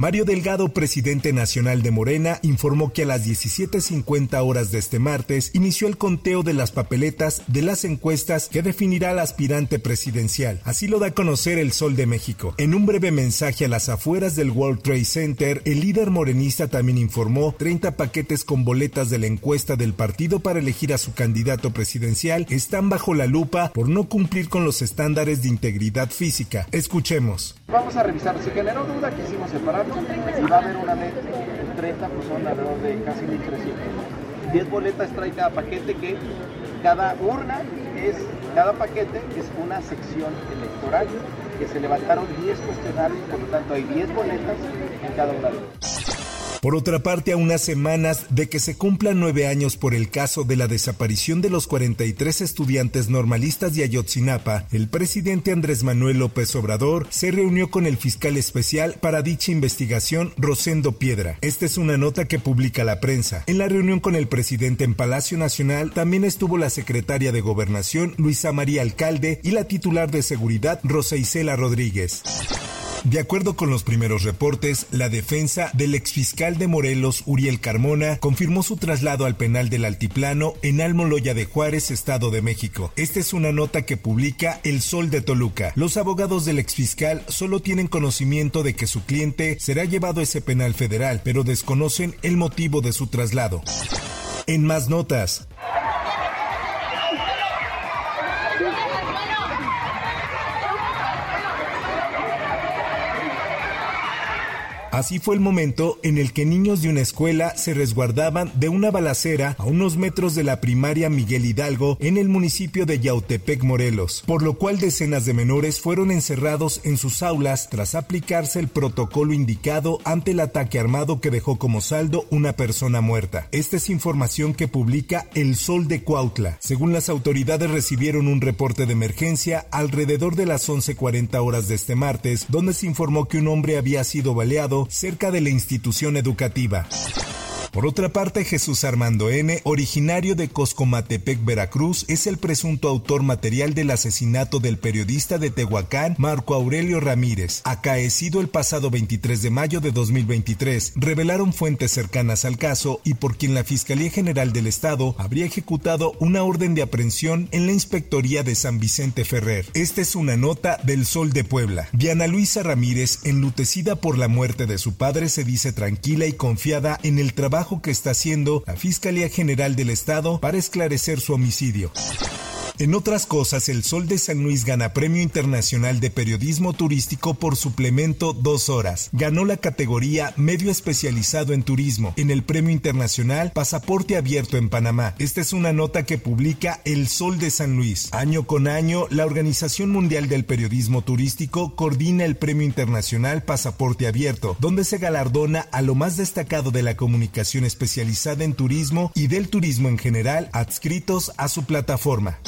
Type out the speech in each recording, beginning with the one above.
Mario Delgado, presidente nacional de Morena, informó que a las 17.50 horas de este martes inició el conteo de las papeletas de las encuestas que definirá al aspirante presidencial. Así lo da a conocer el Sol de México. En un breve mensaje a las afueras del World Trade Center, el líder morenista también informó 30 paquetes con boletas de la encuesta del partido para elegir a su candidato presidencial están bajo la lupa por no cumplir con los estándares de integridad física. Escuchemos. Vamos a revisar. Si generó duda, quisimos separarlo y va a haber una ley en 30, pues son alrededor de casi 1.300. 10 boletas trae cada paquete que cada urna es, cada paquete es una sección electoral que se levantaron 10 cuestionarios, por lo tanto hay 10 boletas en cada una de ellas. Por otra parte, a unas semanas de que se cumplan nueve años por el caso de la desaparición de los 43 estudiantes normalistas de Ayotzinapa, el presidente Andrés Manuel López Obrador se reunió con el fiscal especial para dicha investigación, Rosendo Piedra. Esta es una nota que publica la prensa. En la reunión con el presidente en Palacio Nacional también estuvo la secretaria de Gobernación, Luisa María Alcalde, y la titular de Seguridad, Rosa Isela Rodríguez. De acuerdo con los primeros reportes, la defensa del exfiscal de Morelos, Uriel Carmona, confirmó su traslado al penal del Altiplano en Almoloya de Juárez, Estado de México. Esta es una nota que publica El Sol de Toluca. Los abogados del exfiscal solo tienen conocimiento de que su cliente será llevado a ese penal federal, pero desconocen el motivo de su traslado. En más notas, Así fue el momento en el que niños de una escuela se resguardaban de una balacera a unos metros de la primaria Miguel Hidalgo en el municipio de Yautepec, Morelos, por lo cual decenas de menores fueron encerrados en sus aulas tras aplicarse el protocolo indicado ante el ataque armado que dejó como saldo una persona muerta. Esta es información que publica El Sol de Cuautla. Según las autoridades recibieron un reporte de emergencia alrededor de las 11:40 horas de este martes, donde se informó que un hombre había sido baleado cerca de la institución educativa. Por otra parte, Jesús Armando N., originario de Coscomatepec, Veracruz, es el presunto autor material del asesinato del periodista de Tehuacán, Marco Aurelio Ramírez, acaecido el pasado 23 de mayo de 2023, revelaron fuentes cercanas al caso y por quien la Fiscalía General del Estado habría ejecutado una orden de aprehensión en la Inspectoría de San Vicente Ferrer. Esta es una nota del Sol de Puebla. Diana Luisa Ramírez, enlutecida por la muerte de su padre, se dice tranquila y confiada en el trabajo que está haciendo la Fiscalía General del Estado para esclarecer su homicidio. En otras cosas, el Sol de San Luis gana Premio Internacional de Periodismo Turístico por suplemento dos horas. Ganó la categoría Medio Especializado en Turismo en el Premio Internacional Pasaporte Abierto en Panamá. Esta es una nota que publica El Sol de San Luis. Año con año, la Organización Mundial del Periodismo Turístico coordina el Premio Internacional Pasaporte Abierto, donde se galardona a lo más destacado de la comunicación especializada en turismo y del turismo en general adscritos a su plataforma.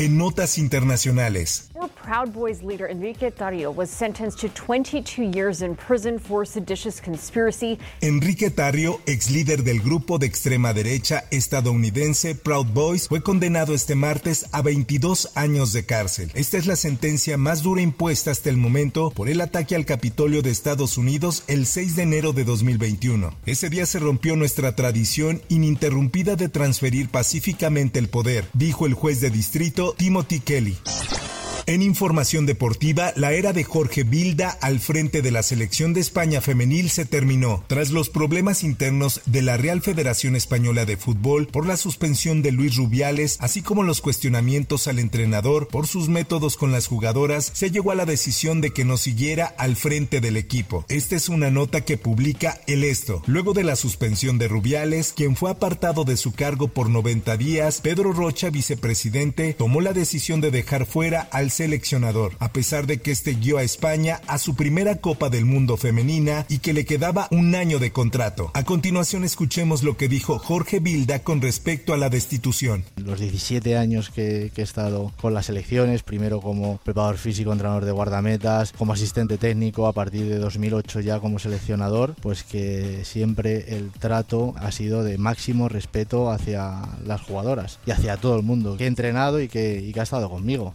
En notas internacionales. Proud Boys leader Enrique Tarrio was sentenced to 22 years in prison for seditious conspiracy. Enrique Tarrio, ex líder del grupo de extrema derecha estadounidense Proud Boys, fue condenado este martes a 22 años de cárcel. Esta es la sentencia más dura impuesta hasta el momento por el ataque al Capitolio de Estados Unidos el 6 de enero de 2021. Ese día se rompió nuestra tradición ininterrumpida de transferir pacíficamente el poder, dijo el juez de distrito Timothy Kelly. En información deportiva, la era de Jorge Vilda al frente de la selección de España femenil se terminó tras los problemas internos de la Real Federación Española de Fútbol por la suspensión de Luis Rubiales, así como los cuestionamientos al entrenador por sus métodos con las jugadoras, se llegó a la decisión de que no siguiera al frente del equipo. Esta es una nota que publica El Esto. Luego de la suspensión de Rubiales, quien fue apartado de su cargo por 90 días, Pedro Rocha, vicepresidente, tomó la decisión de dejar fuera al seleccionador, a pesar de que este guió a España a su primera Copa del Mundo femenina y que le quedaba un año de contrato. A continuación escuchemos lo que dijo Jorge Bilda con respecto a la destitución. Los 17 años que, he estado con las selecciones, primero como preparador físico, entrenador de guardametas, como asistente técnico, a partir de 2008 ya como seleccionador, pues que siempre el trato ha sido de máximo respeto hacia las jugadoras y hacia todo el mundo que he entrenado y que, y que ha estado conmigo.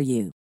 for you.